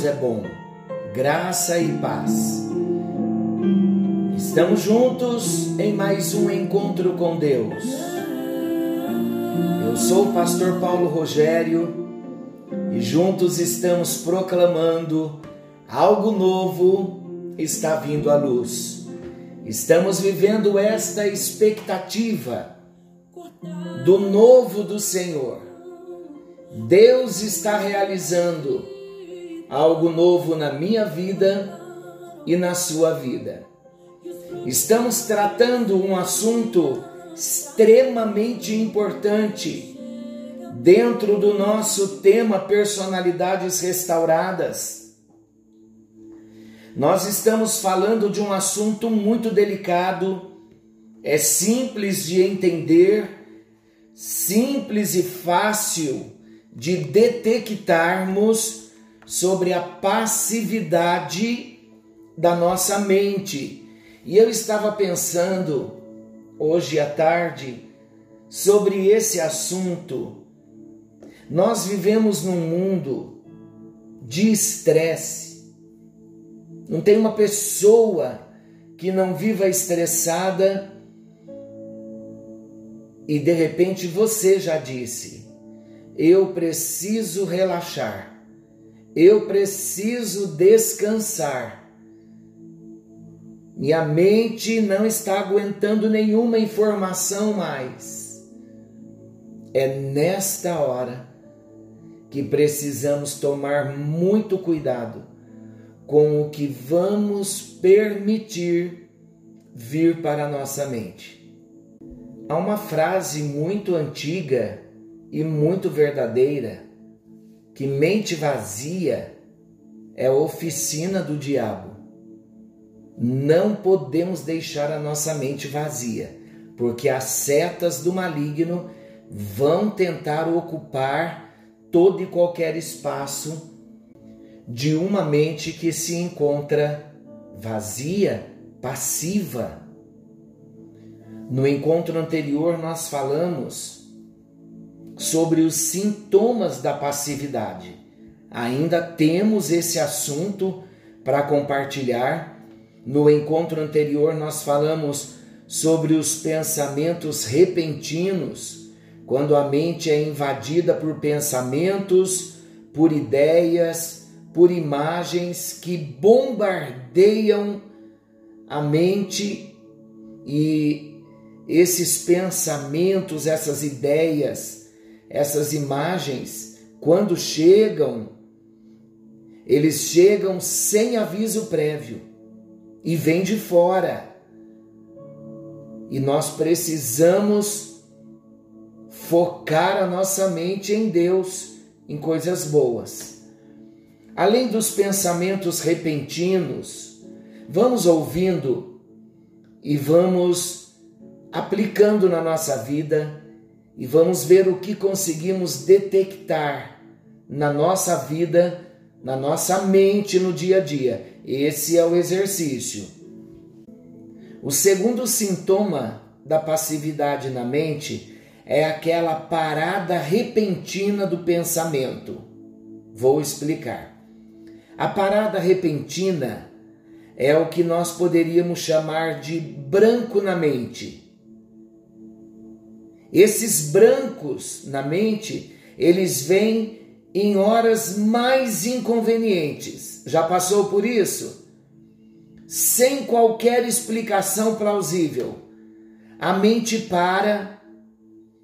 Deus é bom. Graça e paz. Estamos juntos em mais um encontro com Deus. Eu sou o pastor Paulo Rogério e juntos estamos proclamando algo novo está vindo à luz. Estamos vivendo esta expectativa do novo do Senhor. Deus está realizando algo novo na minha vida e na sua vida. Estamos tratando um assunto extremamente importante dentro do nosso tema Personalidades Restauradas. Nós estamos falando de um assunto muito delicado, é simples de entender simples e fácil de detectarmos sobre a passividade da nossa mente. E eu estava pensando hoje à tarde sobre esse assunto. Nós vivemos num mundo de estresse. Não tem uma pessoa que não viva estressada e de repente você já disse: eu preciso relaxar, eu preciso descansar. Minha mente não está aguentando nenhuma informação mais. É nesta hora que precisamos tomar muito cuidado com o que vamos permitir vir para a nossa mente. Há uma frase muito antiga e muito verdadeira que mente vazia é oficina do diabo. Não podemos deixar a nossa mente vazia, porque as setas do maligno vão tentar ocupar todo e qualquer espaço de uma mente que se encontra vazia, passiva. No encontro anterior, nós falamos sobre os sintomas da passividade. Ainda temos esse assunto para compartilhar. No encontro anterior, nós falamos sobre os pensamentos repentinos, quando a mente é invadida por pensamentos, por ideias, por imagens que bombardeiam a mente e esses pensamentos, essas ideias, essas imagens, quando chegam, eles chegam sem aviso prévio e vêm de fora. E nós precisamos focar a nossa mente em Deus, em coisas boas. Além dos pensamentos repentinos, vamos ouvindo e vamos aplicando na nossa vida e vamos ver o que conseguimos detectar na nossa vida, na nossa mente no dia a dia. Esse é o exercício. O segundo sintoma da passividade na mente é aquela parada repentina do pensamento. Vou explicar. A parada repentina é o que nós poderíamos chamar de branco na mente esses brancos na mente, eles vêm em horas mais inconvenientes. Já passou por isso? Sem qualquer explicação plausível. A mente para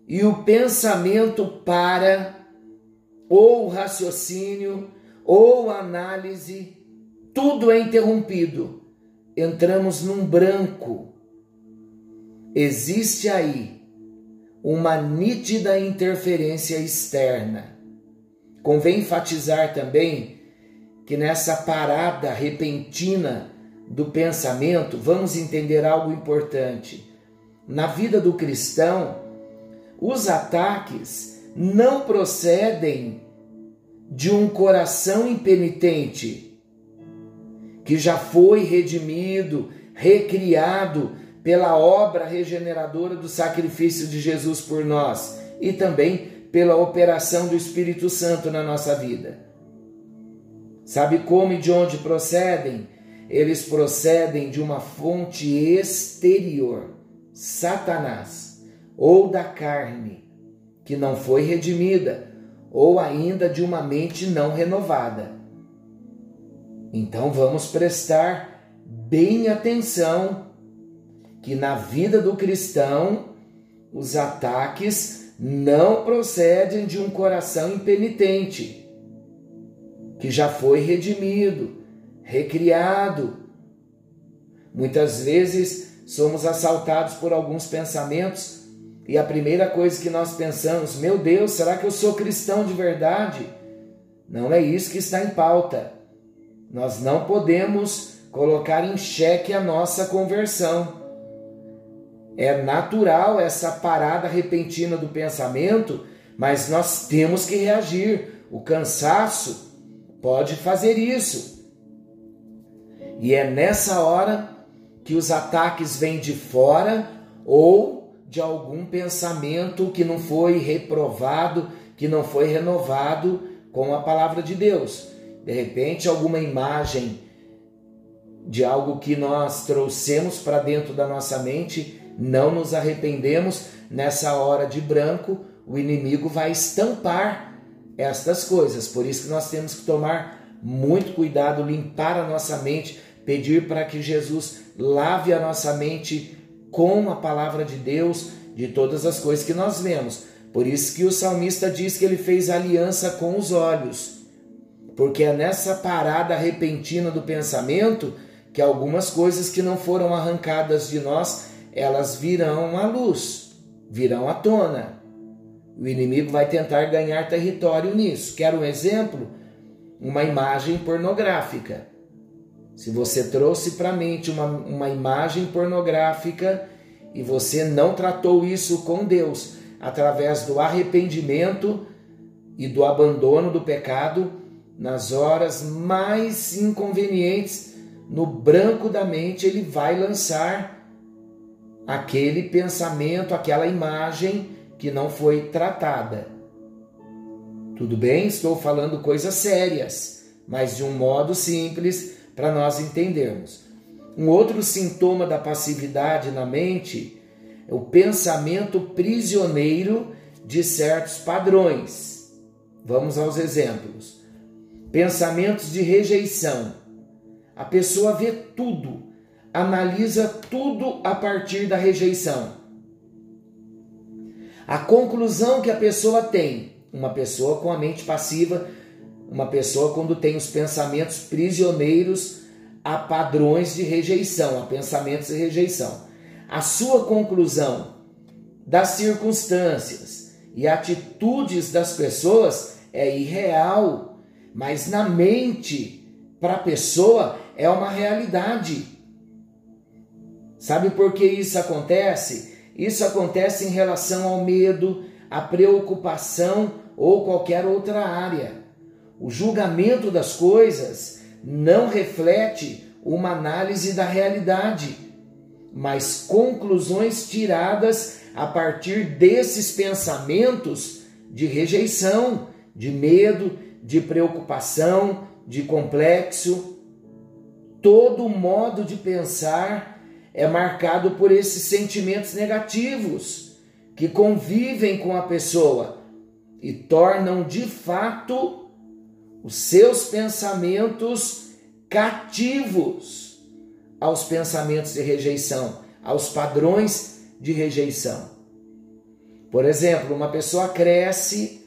e o pensamento para, ou o raciocínio, ou a análise, tudo é interrompido. Entramos num branco. Existe aí uma nítida interferência externa. Convém enfatizar também que nessa parada repentina do pensamento, vamos entender algo importante. Na vida do cristão, os ataques não procedem de um coração impenitente que já foi redimido, recriado pela obra regeneradora do sacrifício de Jesus por nós. e também pela operação do Espírito Santo na nossa vida. Sabe como e de onde procedem? Eles procedem de uma fonte exterior, Satanás, ou da carne, que não foi redimida, ou ainda de uma mente não renovada. Então vamos prestar bem atenção que na vida do cristão os ataques não procedem de um coração impenitente, que já foi redimido, recriado. Muitas vezes somos assaltados por alguns pensamentos e a primeira coisa que nós pensamos, meu Deus, será que eu sou cristão de verdade? Não é isso que está em pauta. Nós não podemos colocar em xeque a nossa conversão. É natural essa parada repentina do pensamento, mas nós temos que reagir. O cansaço pode fazer isso. E é nessa hora que os ataques vêm de fora ou de algum pensamento que não foi reprovado, que não foi renovado com a palavra de Deus. De repente, alguma imagem de algo que nós trouxemos para dentro da nossa mente, não nos arrependemos, nessa hora de branco, o inimigo vai estampar estas coisas. Por isso que nós temos que tomar muito cuidado, limpar a nossa mente, pedir para que Jesus lave a nossa mente com a palavra de Deus de todas as coisas que nós vemos. Por isso que o salmista diz que ele fez aliança com os olhos. Porque é nessa parada repentina do pensamento que algumas coisas que não foram arrancadas de nós, elas virão à luz, virão à tona. O inimigo vai tentar ganhar território nisso. Quer um exemplo? Uma imagem pornográfica. Se você trouxe para a mente uma, uma imagem pornográfica e você não tratou isso com Deus através do arrependimento e do abandono do pecado, nas horas mais inconvenientes, no branco da mente, ele vai lançar aquele pensamento, aquela imagem que não foi tratada. Tudo bem? Estou falando coisas sérias, mas de um modo simples para nós entendermos. Um outro sintoma da passividade na mente é o pensamento prisioneiro de certos padrões. Vamos aos exemplos. Pensamentos de rejeição. A pessoa vê tudo, analisa tudo a partir da rejeição. A conclusão que a pessoa tem, uma pessoa com a mente passiva uma pessoa quando tem os pensamentos prisioneiros a padrões de rejeição, a pensamentos de rejeição. A sua conclusão das circunstâncias e atitudes das pessoas é irreal, mas na mente para a pessoa é uma realidade. Sabe por que isso acontece? Isso acontece em relação ao medo, à preocupação ou qualquer outra área. O julgamento das coisas não reflete uma análise da realidade, mas conclusões tiradas a partir desses pensamentos de rejeição, de medo, de preocupação, de complexo. Todo modo de pensar é marcado por esses sentimentos negativos que convivem com a pessoa e tornam de fato os seus pensamentos cativos aos pensamentos de rejeição, aos padrões de rejeição. Por exemplo, uma pessoa cresce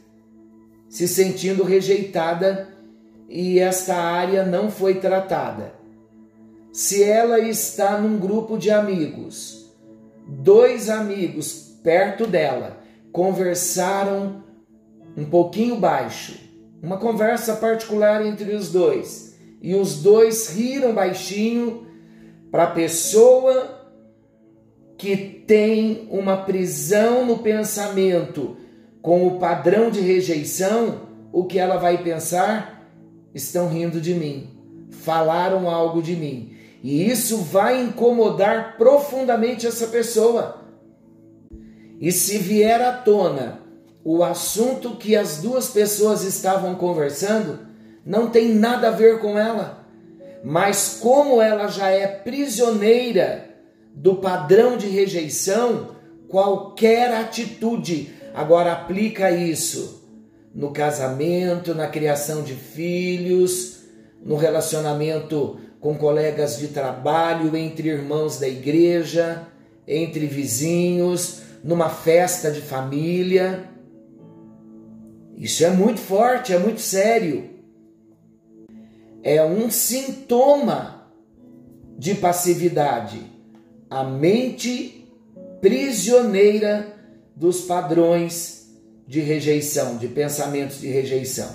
se sentindo rejeitada e esta área não foi tratada. Se ela está num grupo de amigos, dois amigos perto dela conversaram um pouquinho baixo uma conversa particular entre os dois. E os dois riram baixinho para a pessoa que tem uma prisão no pensamento com o padrão de rejeição, o que ela vai pensar? Estão rindo de mim, falaram algo de mim. E isso vai incomodar profundamente essa pessoa. E se vier à tona o assunto que as duas pessoas estavam conversando não tem nada a ver com ela. Mas como ela já é prisioneira do padrão de rejeição, qualquer atitude agora aplica isso no casamento, na criação de filhos, no relacionamento com colegas de trabalho, entre irmãos da igreja, entre vizinhos, numa festa de família. Isso é muito forte, é muito sério. É um sintoma de passividade. A mente prisioneira dos padrões de rejeição, de pensamentos de rejeição.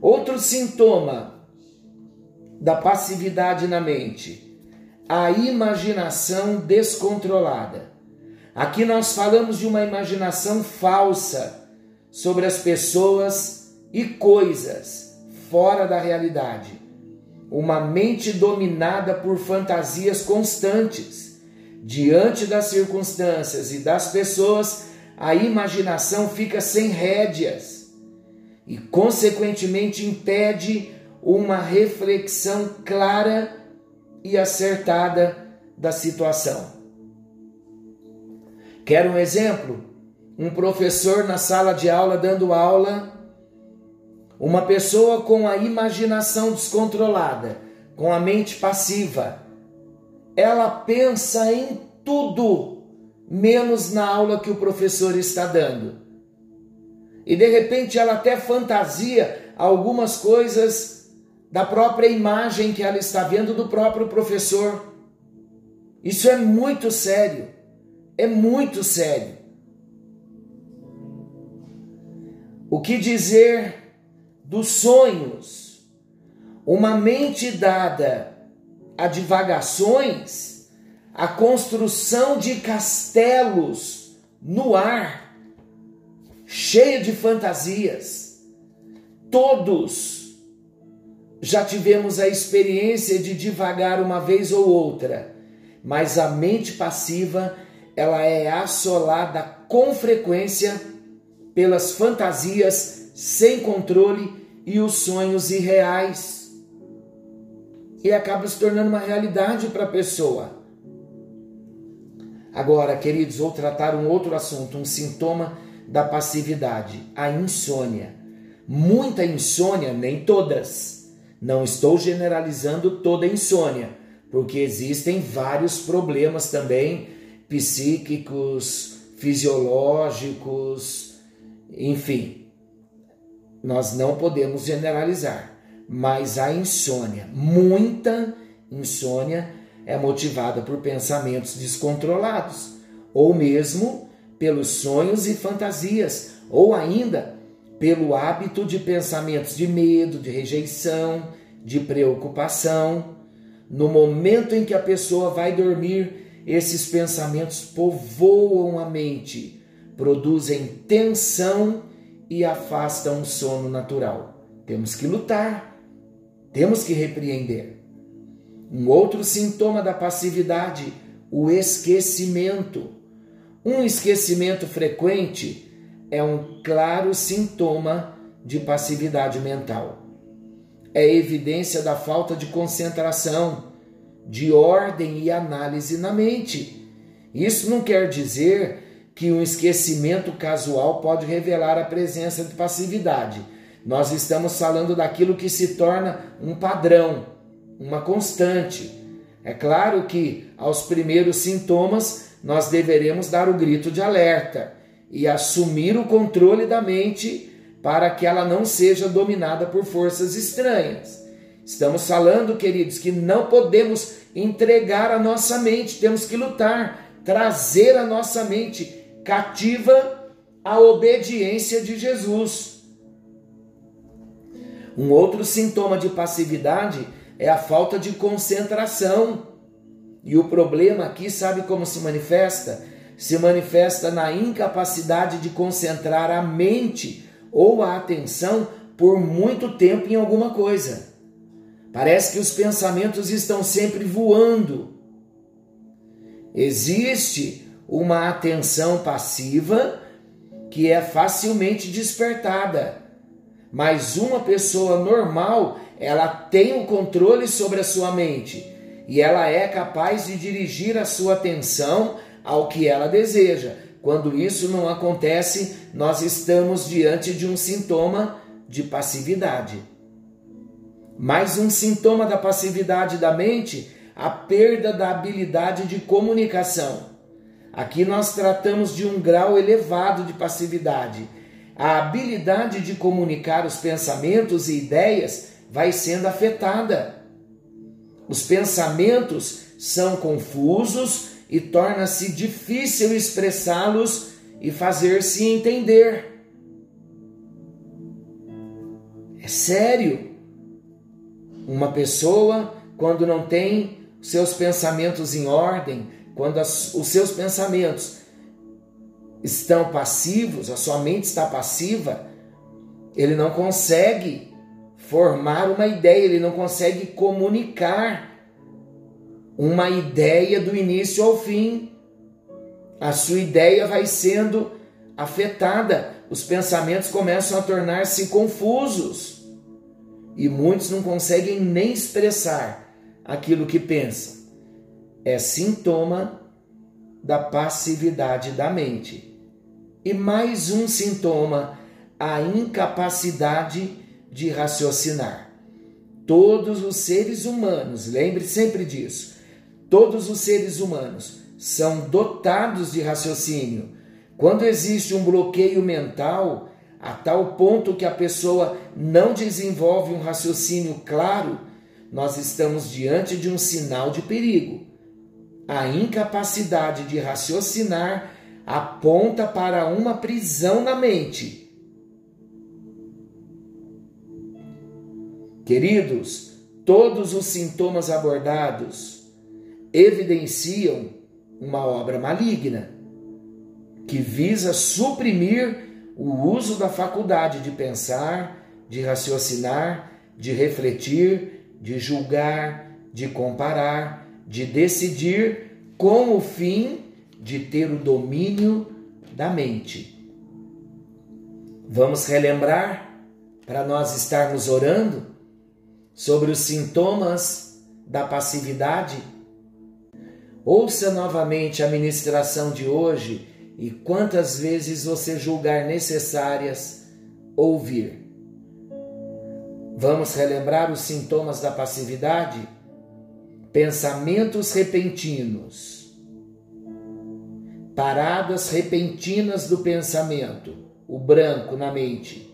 Outro sintoma da passividade na mente, a imaginação descontrolada. Aqui nós falamos de uma imaginação falsa sobre as pessoas e coisas fora da realidade. Uma mente dominada por fantasias constantes. Diante das circunstâncias e das pessoas, a imaginação fica sem rédeas e, consequentemente, impede uma reflexão clara e acertada da situação. Quer um exemplo? um professor na sala de aula dando aula, uma pessoa com a imaginação descontrolada, com a mente passiva, ela pensa em tudo menos na aula que o professor está dando. E de repente ela até fantasia algumas coisas da própria imagem que ela está vendo do próprio professor. Isso é muito sério. É muito sério. O que dizer dos sonhos? Uma mente dada a divagações, a construção de castelos no ar, cheia de fantasias. Todos já tivemos a experiência de divagar uma vez ou outra, mas a mente passiva, ela é assolada com frequência pelas fantasias sem controle e os sonhos irreais. E acaba se tornando uma realidade para a pessoa. Agora, queridos, vou tratar um outro assunto, um sintoma da passividade, a insônia. Muita insônia, nem todas. Não estou generalizando toda insônia, porque existem vários problemas também psíquicos, fisiológicos, enfim, nós não podemos generalizar, mas a insônia, muita insônia, é motivada por pensamentos descontrolados, ou mesmo pelos sonhos e fantasias, ou ainda pelo hábito de pensamentos de medo, de rejeição, de preocupação. No momento em que a pessoa vai dormir, esses pensamentos povoam a mente produzem tensão e afastam o sono natural. Temos que lutar, temos que repreender. Um outro sintoma da passividade, o esquecimento. Um esquecimento frequente é um claro sintoma de passividade mental. É evidência da falta de concentração, de ordem e análise na mente. Isso não quer dizer que um esquecimento casual pode revelar a presença de passividade. Nós estamos falando daquilo que se torna um padrão, uma constante. É claro que aos primeiros sintomas nós deveremos dar o grito de alerta e assumir o controle da mente para que ela não seja dominada por forças estranhas. Estamos falando, queridos, que não podemos entregar a nossa mente, temos que lutar, trazer a nossa mente cativa a obediência de Jesus. Um outro sintoma de passividade é a falta de concentração. E o problema aqui, sabe como se manifesta? Se manifesta na incapacidade de concentrar a mente ou a atenção por muito tempo em alguma coisa. Parece que os pensamentos estão sempre voando. Existe uma atenção passiva que é facilmente despertada. Mas uma pessoa normal, ela tem o controle sobre a sua mente e ela é capaz de dirigir a sua atenção ao que ela deseja. Quando isso não acontece, nós estamos diante de um sintoma de passividade. Mais um sintoma da passividade da mente, a perda da habilidade de comunicação. Aqui nós tratamos de um grau elevado de passividade. A habilidade de comunicar os pensamentos e ideias vai sendo afetada. Os pensamentos são confusos e torna-se difícil expressá-los e fazer-se entender. É sério. Uma pessoa, quando não tem seus pensamentos em ordem, quando as, os seus pensamentos estão passivos, a sua mente está passiva, ele não consegue formar uma ideia, ele não consegue comunicar uma ideia do início ao fim. A sua ideia vai sendo afetada, os pensamentos começam a tornar-se confusos e muitos não conseguem nem expressar aquilo que pensam. É sintoma da passividade da mente. E mais um sintoma, a incapacidade de raciocinar. Todos os seres humanos, lembre sempre disso, todos os seres humanos são dotados de raciocínio. Quando existe um bloqueio mental, a tal ponto que a pessoa não desenvolve um raciocínio claro, nós estamos diante de um sinal de perigo. A incapacidade de raciocinar aponta para uma prisão na mente. Queridos, todos os sintomas abordados evidenciam uma obra maligna que visa suprimir o uso da faculdade de pensar, de raciocinar, de refletir, de julgar, de comparar, de decidir com o fim de ter o domínio da mente. Vamos relembrar para nós estarmos orando sobre os sintomas da passividade Ouça novamente a ministração de hoje e quantas vezes você julgar necessárias ouvir. Vamos relembrar os sintomas da passividade? Pensamentos repentinos, paradas repentinas do pensamento, o branco na mente,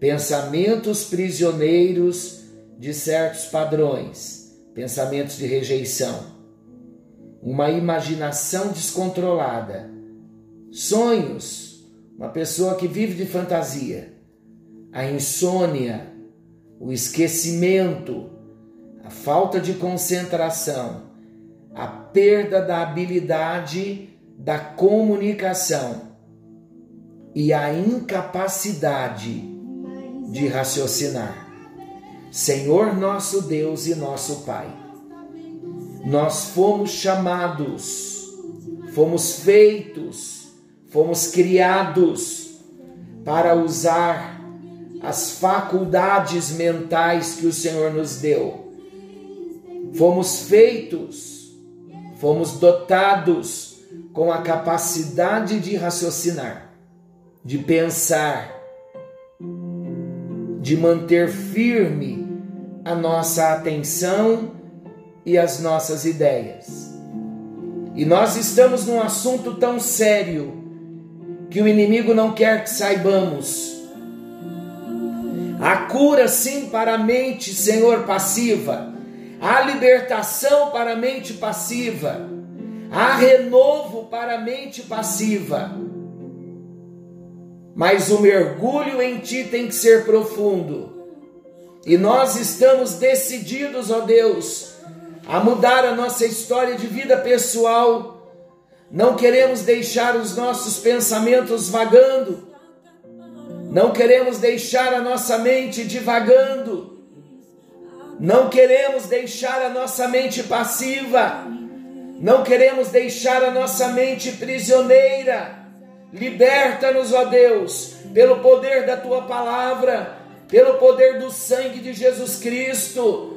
pensamentos prisioneiros de certos padrões, pensamentos de rejeição uma imaginação descontrolada, sonhos, uma pessoa que vive de fantasia, a insônia, o esquecimento, a falta de concentração, a perda da habilidade da comunicação. E a incapacidade de raciocinar. Senhor nosso Deus e nosso Pai nós fomos chamados, fomos feitos, fomos criados para usar as faculdades mentais que o Senhor nos deu. Fomos feitos, fomos dotados com a capacidade de raciocinar, de pensar, de manter firme a nossa atenção e as nossas ideias. E nós estamos num assunto tão sério que o inimigo não quer que saibamos. A cura, sim, para a mente, Senhor, passiva. A libertação para a mente passiva. Há renovo para a mente passiva. Mas o mergulho em Ti tem que ser profundo. E nós estamos decididos, ó Deus, a mudar a nossa história de vida pessoal. Não queremos deixar os nossos pensamentos vagando. Não queremos deixar a nossa mente divagando. Não queremos deixar a nossa mente passiva. Não queremos deixar a nossa mente prisioneira. Liberta-nos, ó Deus, pelo poder da tua palavra, pelo poder do sangue de Jesus Cristo.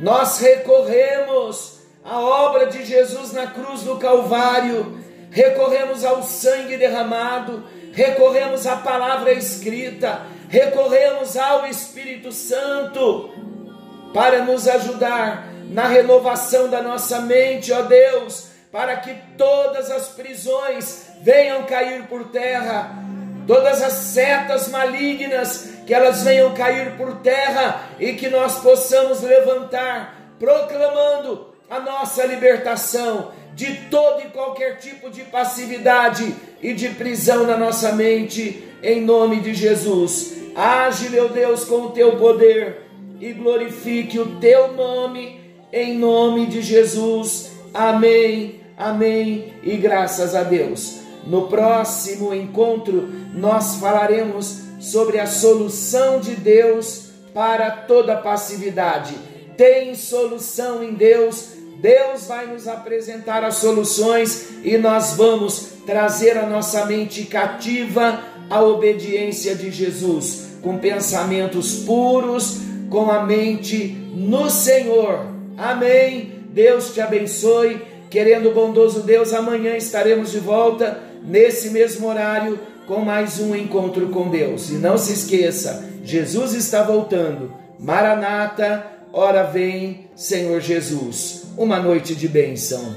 Nós recorremos à obra de Jesus na cruz do Calvário, recorremos ao sangue derramado, recorremos à palavra escrita, recorremos ao Espírito Santo para nos ajudar na renovação da nossa mente, ó Deus, para que todas as prisões venham cair por terra, todas as setas malignas que elas venham cair por terra e que nós possamos levantar proclamando a nossa libertação de todo e qualquer tipo de passividade e de prisão na nossa mente, em nome de Jesus. Age, meu Deus, com o teu poder e glorifique o teu nome, em nome de Jesus. Amém, amém e graças a Deus. No próximo encontro, nós falaremos sobre a solução de Deus para toda passividade. Tem solução em Deus. Deus vai nos apresentar as soluções e nós vamos trazer a nossa mente cativa à obediência de Jesus, com pensamentos puros, com a mente no Senhor. Amém. Deus te abençoe. Querendo o bondoso Deus, amanhã estaremos de volta nesse mesmo horário com mais um encontro com Deus. E não se esqueça, Jesus está voltando. Maranata, ora vem, Senhor Jesus. Uma noite de bênção.